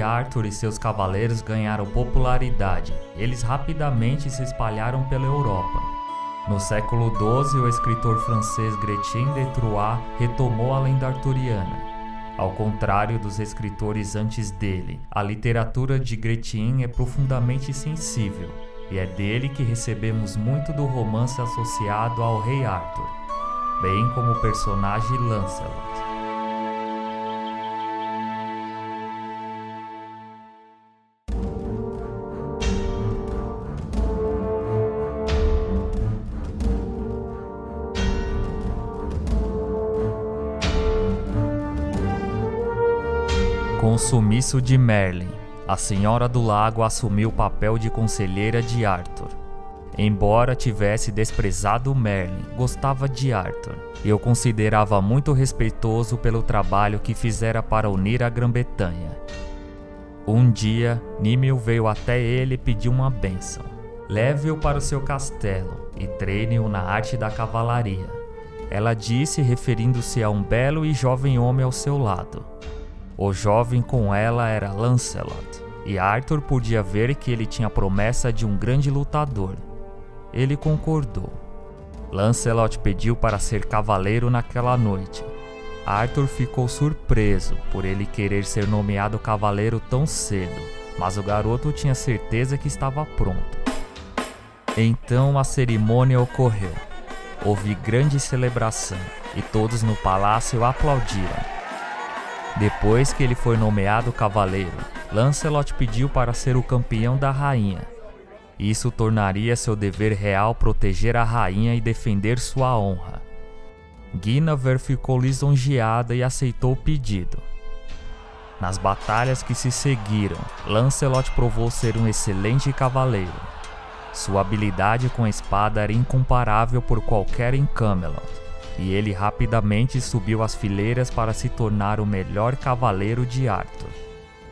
Arthur e seus cavaleiros ganharam popularidade, eles rapidamente se espalharam pela Europa. No século XII, o escritor francês Gretchen de Troyes retomou a lenda arturiana. Ao contrário dos escritores antes dele, a literatura de Gretchen é profundamente sensível, e é dele que recebemos muito do romance associado ao rei Arthur, bem como o personagem Lancelot. Sumiço de Merlin, a Senhora do Lago assumiu o papel de conselheira de Arthur. Embora tivesse desprezado Merlin, gostava de Arthur e o considerava muito respeitoso pelo trabalho que fizera para unir a Grã-Bretanha. Um dia, Nimue veio até ele e pediu uma bênção. Leve-o para o seu castelo e treine-o na arte da cavalaria. Ela disse, referindo-se a um belo e jovem homem ao seu lado. O jovem com ela era Lancelot, e Arthur podia ver que ele tinha promessa de um grande lutador. Ele concordou. Lancelot pediu para ser cavaleiro naquela noite. Arthur ficou surpreso por ele querer ser nomeado cavaleiro tão cedo, mas o garoto tinha certeza que estava pronto. Então a cerimônia ocorreu. Houve grande celebração e todos no palácio aplaudiram. Depois que ele foi nomeado cavaleiro, Lancelot pediu para ser o campeão da rainha. Isso tornaria seu dever real proteger a rainha e defender sua honra. Guinevere ficou lisonjeada e aceitou o pedido. Nas batalhas que se seguiram, Lancelot provou ser um excelente cavaleiro. Sua habilidade com a espada era incomparável por qualquer em Camelot e ele rapidamente subiu as fileiras para se tornar o melhor cavaleiro de Arthur.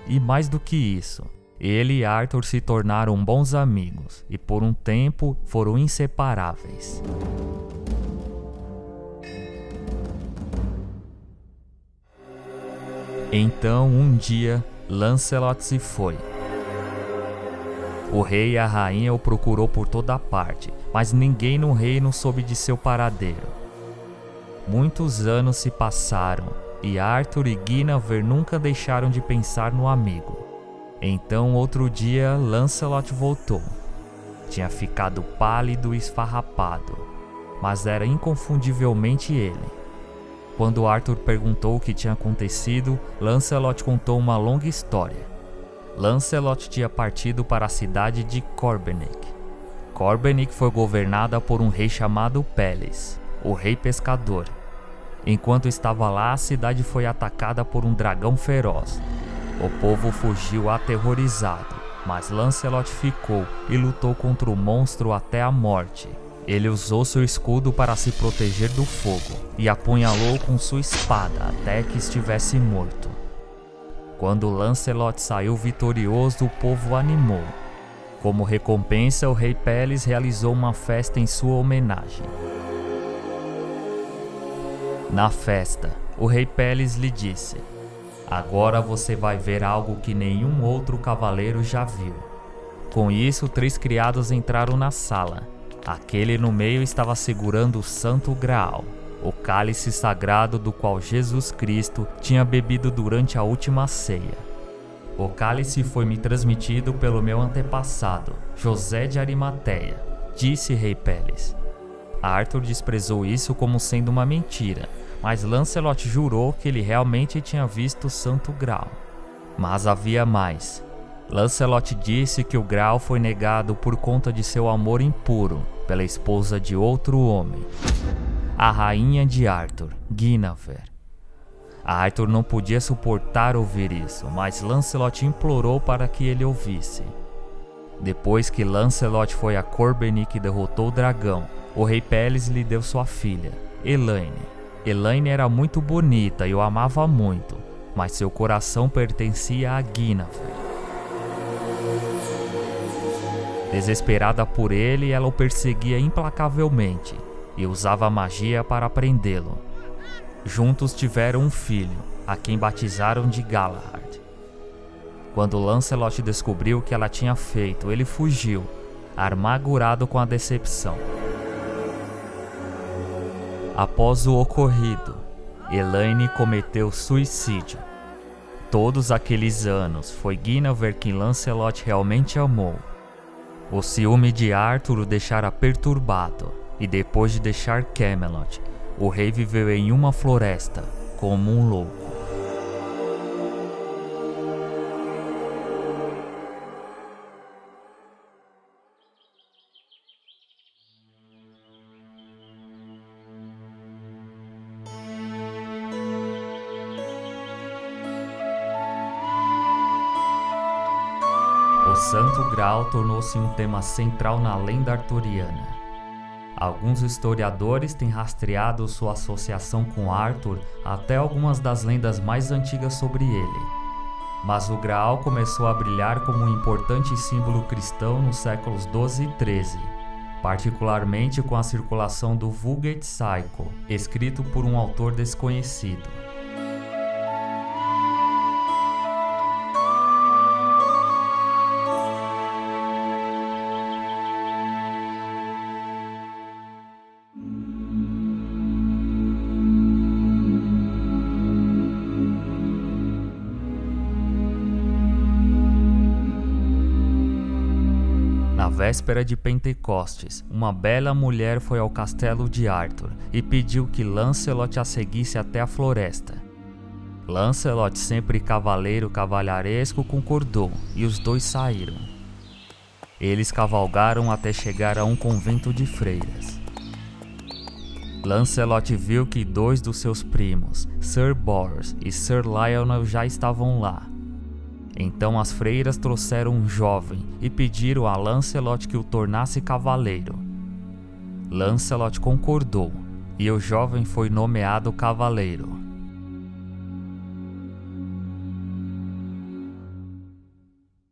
E mais do que isso, ele e Arthur se tornaram bons amigos e por um tempo foram inseparáveis. Então, um dia, Lancelot se foi. O rei e a rainha o procurou por toda parte, mas ninguém no reino soube de seu paradeiro. Muitos anos se passaram e Arthur e Guinevere nunca deixaram de pensar no amigo. Então, outro dia, Lancelot voltou. Tinha ficado pálido e esfarrapado, mas era inconfundivelmente ele. Quando Arthur perguntou o que tinha acontecido, Lancelot contou uma longa história. Lancelot tinha partido para a cidade de Corbenic. Corbenic foi governada por um rei chamado Peles, o rei pescador. Enquanto estava lá, a cidade foi atacada por um dragão feroz. O povo fugiu aterrorizado, mas Lancelot ficou e lutou contra o monstro até a morte. Ele usou seu escudo para se proteger do fogo e apunhalou com sua espada até que estivesse morto. Quando Lancelot saiu vitorioso, o povo animou. Como recompensa, o rei Peles realizou uma festa em sua homenagem. Na festa, o rei Peles lhe disse: Agora você vai ver algo que nenhum outro cavaleiro já viu. Com isso, três criados entraram na sala. Aquele no meio estava segurando o Santo Graal, o cálice sagrado do qual Jesus Cristo tinha bebido durante a última ceia. O cálice foi me transmitido pelo meu antepassado, José de Arimateia, disse Rei Peles. Arthur desprezou isso como sendo uma mentira, mas Lancelot jurou que ele realmente tinha visto o Santo Graal. Mas havia mais. Lancelot disse que o Graal foi negado por conta de seu amor impuro pela esposa de outro homem, a rainha de Arthur, Guinevere. Arthur não podia suportar ouvir isso, mas Lancelot implorou para que ele ouvisse. Depois que Lancelot foi a Corbenic e derrotou o dragão, o rei Peles lhe deu sua filha, Elaine. Elaine era muito bonita e o amava muito, mas seu coração pertencia a Guinevere. Desesperada por ele, ela o perseguia implacavelmente e usava magia para prendê-lo. Juntos tiveram um filho, a quem batizaram de Galahad. Quando Lancelot descobriu o que ela tinha feito, ele fugiu, amargurado com a decepção. Após o ocorrido, Elaine cometeu suicídio. Todos aqueles anos foi Guinevere quem Lancelot realmente amou. O ciúme de Arthur o deixara perturbado, e depois de deixar Camelot, o rei viveu em uma floresta, como um louco. Tornou-se um tema central na lenda arturiana. Alguns historiadores têm rastreado sua associação com Arthur até algumas das lendas mais antigas sobre ele. Mas o Graal começou a brilhar como um importante símbolo cristão nos séculos 12 e 13, particularmente com a circulação do Vulgate Cycle, escrito por um autor desconhecido. Véspera de Pentecostes, uma bela mulher foi ao castelo de Arthur e pediu que Lancelot a seguisse até a floresta. Lancelot, sempre cavaleiro cavalheiresco, concordou e os dois saíram. Eles cavalgaram até chegar a um convento de freiras. Lancelot viu que dois dos seus primos, Sir Bors e Sir Lionel, já estavam lá então as freiras trouxeram um jovem e pediram a Lancelot que o tornasse cavaleiro. Lancelot concordou e o jovem foi nomeado cavaleiro.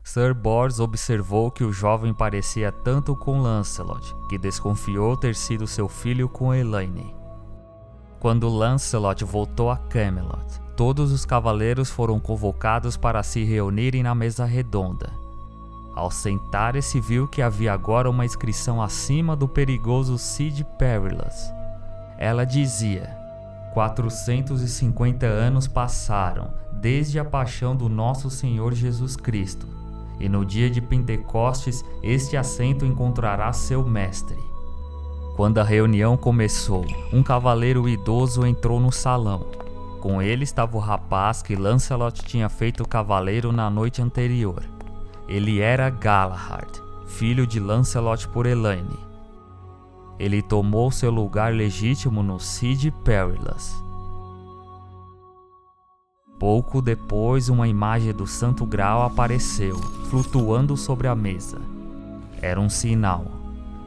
Sir Bors observou que o jovem parecia tanto com Lancelot que desconfiou ter sido seu filho com Elaine. Quando Lancelot voltou a Camelot, todos os cavaleiros foram convocados para se reunirem na mesa redonda. Ao sentar-se, viu que havia agora uma inscrição acima do perigoso Cid Perilous. Ela dizia: 450 anos passaram desde a paixão do nosso Senhor Jesus Cristo, e no dia de Pentecostes este assento encontrará seu mestre. Quando a reunião começou, um cavaleiro idoso entrou no salão com ele estava o rapaz que Lancelot tinha feito cavaleiro na noite anterior. Ele era Galahad, filho de Lancelot por Elaine. Ele tomou seu lugar legítimo no Cid Perilous. Pouco depois, uma imagem do Santo Graal apareceu, flutuando sobre a mesa. Era um sinal.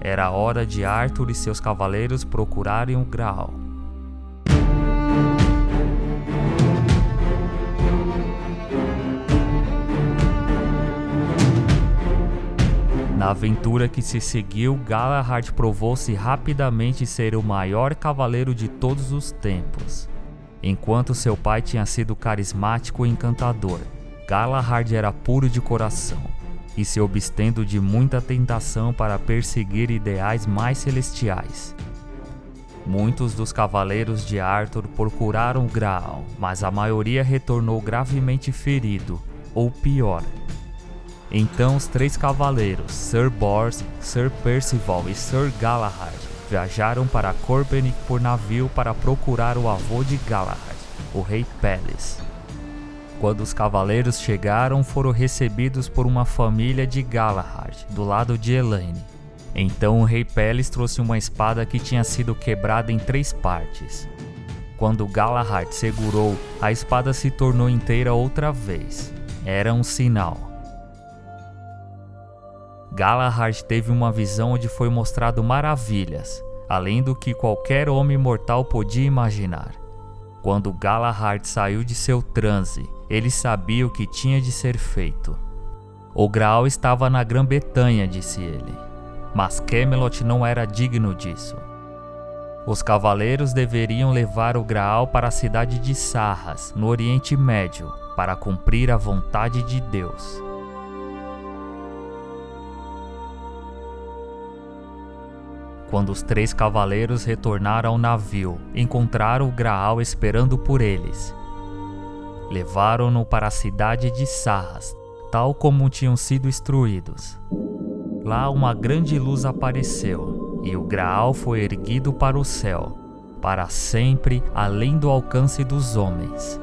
Era hora de Arthur e seus cavaleiros procurarem o Graal. Na aventura que se seguiu, Galahad provou-se rapidamente ser o maior cavaleiro de todos os tempos. Enquanto seu pai tinha sido carismático e encantador, Galahad era puro de coração e se obstendo de muita tentação para perseguir ideais mais celestiais. Muitos dos cavaleiros de Arthur procuraram Graal, mas a maioria retornou gravemente ferido, ou pior, então os três cavaleiros, Sir Bors, Sir Percival e Sir Galahad, viajaram para Corbenic por navio para procurar o avô de Galahad, o rei Peles. Quando os cavaleiros chegaram, foram recebidos por uma família de Galahad, do lado de Elaine. Então o rei Peles trouxe uma espada que tinha sido quebrada em três partes. Quando Galahad segurou, a espada se tornou inteira outra vez. Era um sinal. Galahad teve uma visão onde foi mostrado maravilhas, além do que qualquer homem mortal podia imaginar. Quando Galahad saiu de seu transe, ele sabia o que tinha de ser feito. O Graal estava na Grã-Bretanha, disse ele, mas Camelot não era digno disso. Os cavaleiros deveriam levar o Graal para a cidade de Sarras, no Oriente Médio, para cumprir a vontade de Deus. Quando os três cavaleiros retornaram ao navio, encontraram o Graal esperando por eles. Levaram-no para a cidade de Sarras, tal como tinham sido instruídos. Lá uma grande luz apareceu, e o Graal foi erguido para o céu, para sempre além do alcance dos homens.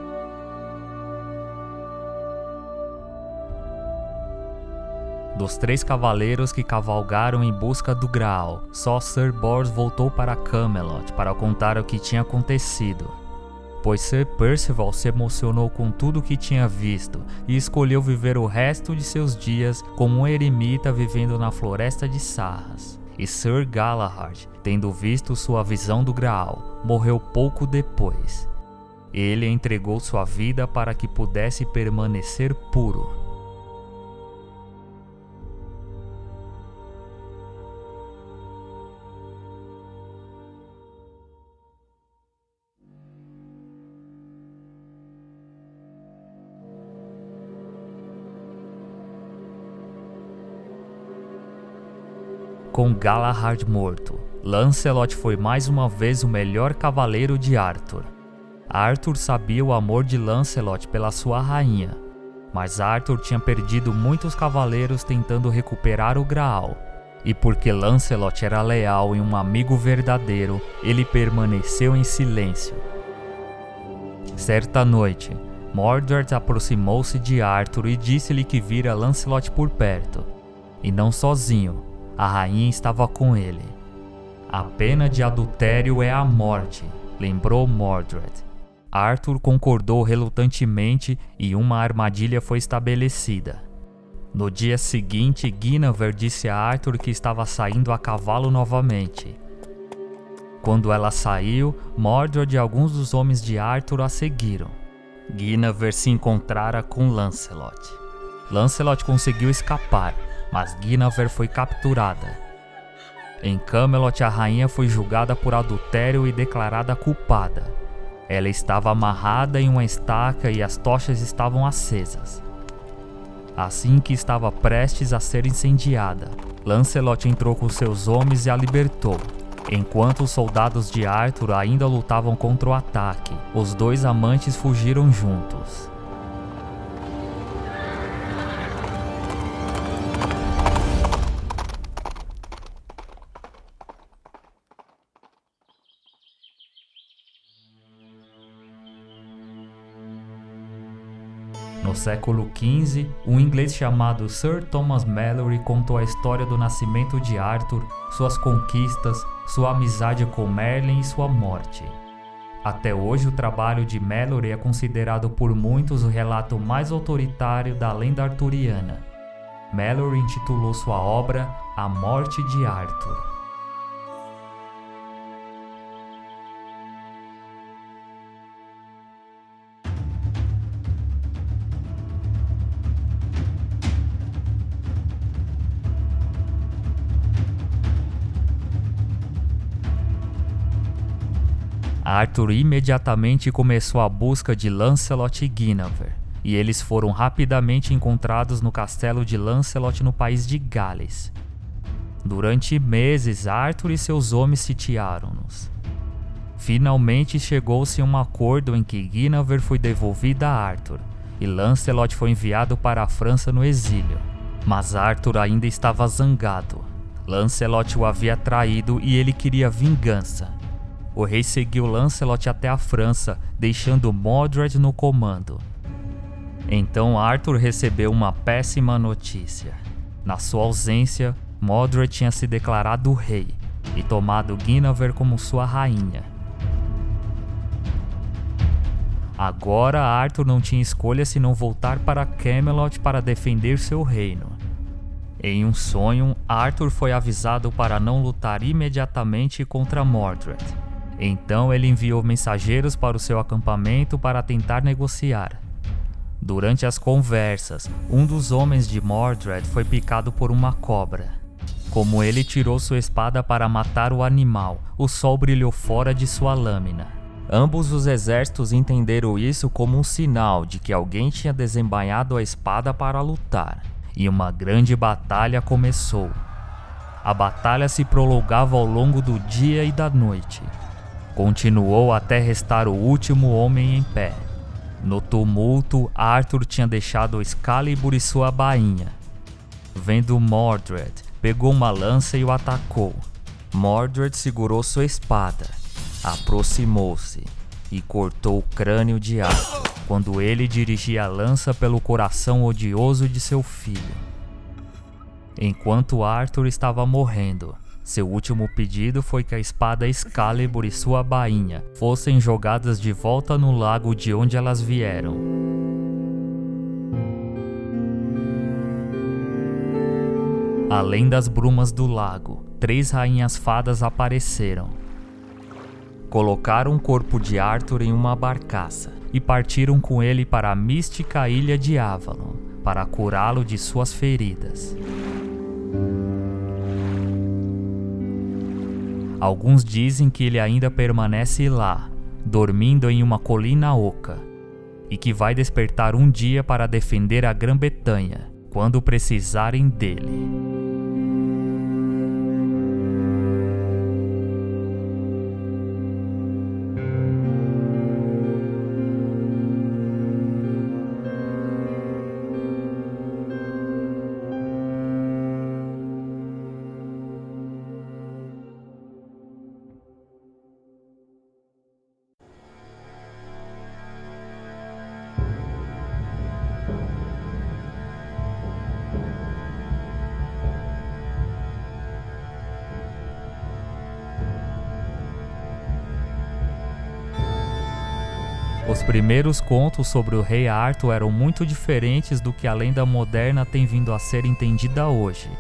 Dos três cavaleiros que cavalgaram em busca do Graal, só Sir Bors voltou para Camelot para contar o que tinha acontecido. Pois Sir Percival se emocionou com tudo o que tinha visto e escolheu viver o resto de seus dias como um eremita vivendo na floresta de Sarras. E Sir Galahad, tendo visto sua visão do Graal, morreu pouco depois. Ele entregou sua vida para que pudesse permanecer puro. Com Galahad morto, Lancelot foi mais uma vez o melhor cavaleiro de Arthur. Arthur sabia o amor de Lancelot pela sua rainha, mas Arthur tinha perdido muitos cavaleiros tentando recuperar o Graal. E porque Lancelot era leal e um amigo verdadeiro, ele permaneceu em silêncio. Certa noite, Mordred aproximou-se de Arthur e disse-lhe que vira Lancelot por perto, e não sozinho, a rainha estava com ele. A pena de adultério é a morte, lembrou Mordred. Arthur concordou relutantemente e uma armadilha foi estabelecida. No dia seguinte, Guinevere disse a Arthur que estava saindo a cavalo novamente. Quando ela saiu, Mordred e alguns dos homens de Arthur a seguiram. Guinevere se encontrara com Lancelot. Lancelot conseguiu escapar, mas Guinevere foi capturada. Em Camelot, a rainha foi julgada por adultério e declarada culpada. Ela estava amarrada em uma estaca e as tochas estavam acesas. Assim que estava prestes a ser incendiada, Lancelot entrou com seus homens e a libertou. Enquanto os soldados de Arthur ainda lutavam contra o ataque, os dois amantes fugiram juntos. Século XV, um inglês chamado Sir Thomas Mallory contou a história do nascimento de Arthur, suas conquistas, sua amizade com Merlin e sua morte. Até hoje, o trabalho de Mallory é considerado por muitos o relato mais autoritário da lenda arturiana. Mallory intitulou sua obra A Morte de Arthur. Arthur imediatamente começou a busca de Lancelot e Guinevere, e eles foram rapidamente encontrados no castelo de Lancelot no país de Gales. Durante meses, Arthur e seus homens sitiaram-nos. Finalmente chegou-se a um acordo em que Guinevere foi devolvida a Arthur e Lancelot foi enviado para a França no exílio. Mas Arthur ainda estava zangado. Lancelot o havia traído e ele queria vingança o rei seguiu Lancelot até a França, deixando Mordred no comando. Então Arthur recebeu uma péssima notícia. Na sua ausência, Mordred tinha se declarado rei e tomado Guinevere como sua rainha. Agora Arthur não tinha escolha senão voltar para Camelot para defender seu reino. Em um sonho, Arthur foi avisado para não lutar imediatamente contra Mordred então ele enviou mensageiros para o seu acampamento para tentar negociar. Durante as conversas, um dos homens de Mordred foi picado por uma cobra. Como ele tirou sua espada para matar o animal, o sol brilhou fora de sua lâmina. Ambos os exércitos entenderam isso como um sinal de que alguém tinha desembainhado a espada para lutar, e uma grande batalha começou. A batalha se prolongava ao longo do dia e da noite. Continuou até restar o último homem em pé. No tumulto, Arthur tinha deixado Excalibur e sua bainha. Vendo Mordred, pegou uma lança e o atacou. Mordred segurou sua espada, aproximou-se e cortou o crânio de Arthur quando ele dirigia a lança pelo coração odioso de seu filho. Enquanto Arthur estava morrendo, seu último pedido foi que a espada Excalibur e sua bainha fossem jogadas de volta no lago de onde elas vieram. Além das brumas do lago, três rainhas fadas apareceram. Colocaram o corpo de Arthur em uma barcaça e partiram com ele para a mística ilha de Avalon para curá-lo de suas feridas. Alguns dizem que ele ainda permanece lá, dormindo em uma colina oca, e que vai despertar um dia para defender a Grã-Bretanha quando precisarem dele. Primeiros contos sobre o rei Arthur eram muito diferentes do que a lenda moderna tem vindo a ser entendida hoje.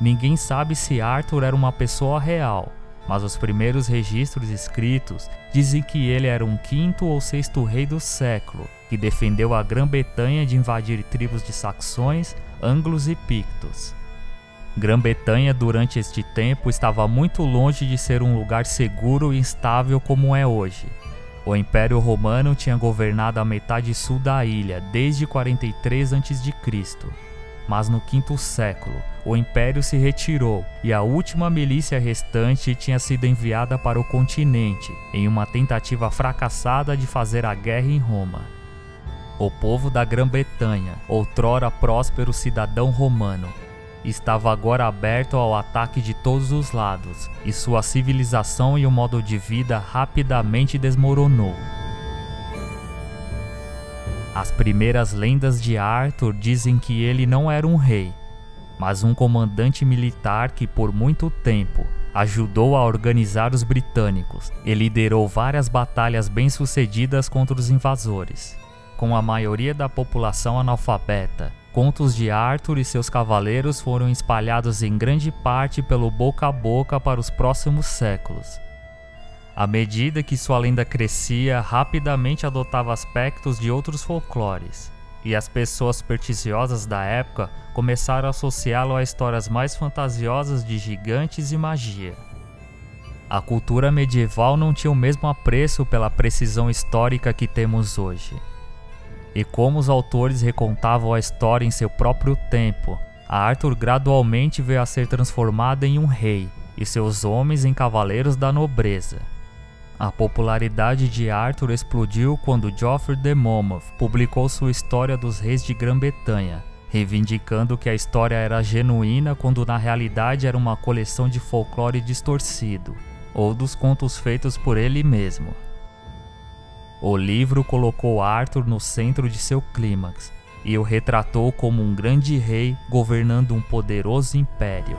Ninguém sabe se Arthur era uma pessoa real, mas os primeiros registros escritos dizem que ele era um quinto ou sexto rei do século, que defendeu a Grã-Bretanha de invadir tribos de saxões, anglos e pictos. Grã-Bretanha durante este tempo estava muito longe de ser um lugar seguro e estável como é hoje. O Império Romano tinha governado a metade sul da ilha desde 43 a.C. Mas no quinto século, o império se retirou e a última milícia restante tinha sido enviada para o continente em uma tentativa fracassada de fazer a guerra em Roma. O povo da Grã-Bretanha, outrora próspero cidadão romano, estava agora aberto ao ataque de todos os lados, e sua civilização e o modo de vida rapidamente desmoronou. As primeiras lendas de Arthur dizem que ele não era um rei, mas um comandante militar que por muito tempo ajudou a organizar os britânicos e liderou várias batalhas bem-sucedidas contra os invasores. Com a maioria da população analfabeta, Contos de Arthur e seus cavaleiros foram espalhados em grande parte pelo boca a boca para os próximos séculos. À medida que sua lenda crescia, rapidamente adotava aspectos de outros folclores, e as pessoas supersticiosas da época começaram a associá-lo a histórias mais fantasiosas de gigantes e magia. A cultura medieval não tinha o mesmo apreço pela precisão histórica que temos hoje e como os autores recontavam a história em seu próprio tempo, a Arthur gradualmente veio a ser transformada em um rei e seus homens em cavaleiros da nobreza. A popularidade de Arthur explodiu quando Geoffrey de Monmouth publicou sua História dos Reis de Grã-Bretanha, reivindicando que a história era genuína quando na realidade era uma coleção de folclore distorcido, ou dos contos feitos por ele mesmo. O livro colocou Arthur no centro de seu clímax e o retratou como um grande rei governando um poderoso império.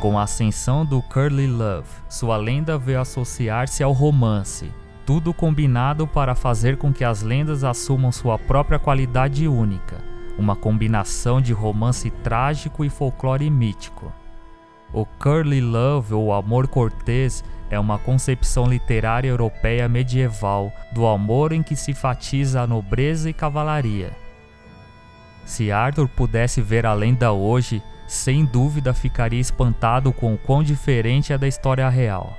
Com a ascensão do Curly Love, sua lenda veio associar-se ao romance, tudo combinado para fazer com que as lendas assumam sua própria qualidade única, uma combinação de romance trágico e folclore mítico. O Curly Love ou amor cortês é uma concepção literária europeia medieval do amor em que se enfatiza a nobreza e cavalaria. Se Arthur pudesse ver a lenda hoje, sem dúvida ficaria espantado com o quão diferente é da história real.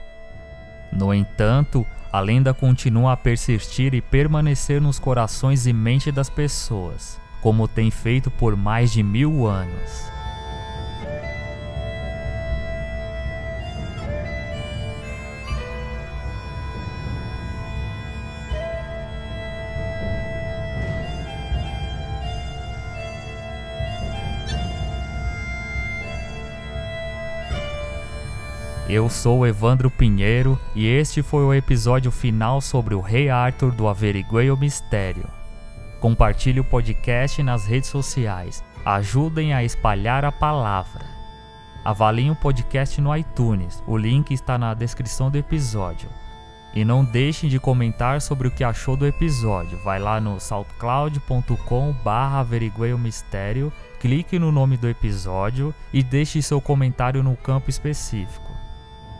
No entanto, a lenda continua a persistir e permanecer nos corações e mente das pessoas, como tem feito por mais de mil anos. Eu sou Evandro Pinheiro e este foi o episódio final sobre o Rei Arthur do Averiguei o Mistério. Compartilhe o podcast nas redes sociais. Ajudem a espalhar a palavra. Avaliem o podcast no iTunes. O link está na descrição do episódio. E não deixem de comentar sobre o que achou do episódio. Vai lá no saltcloud.com barra mistério, clique no nome do episódio e deixe seu comentário no campo específico.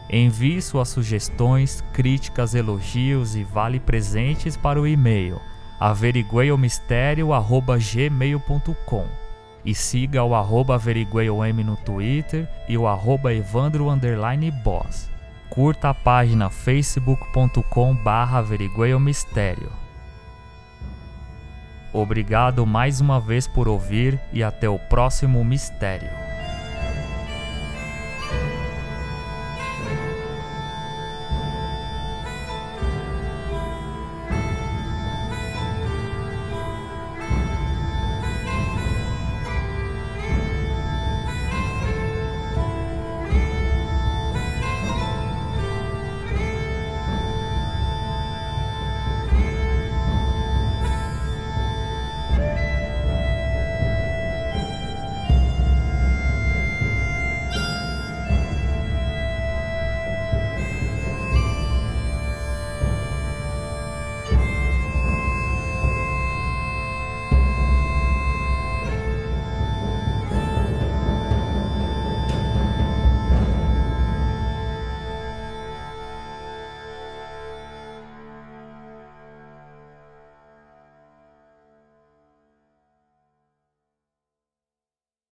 Envie suas sugestões, críticas, elogios e vale presentes para o e-mail averigueiomistério@gmail.com e siga o arroba averigueiom no Twitter e o arroba evandro boss. Curta a página facebook.com barra averigueiomistério. Obrigado mais uma vez por ouvir e até o próximo mistério.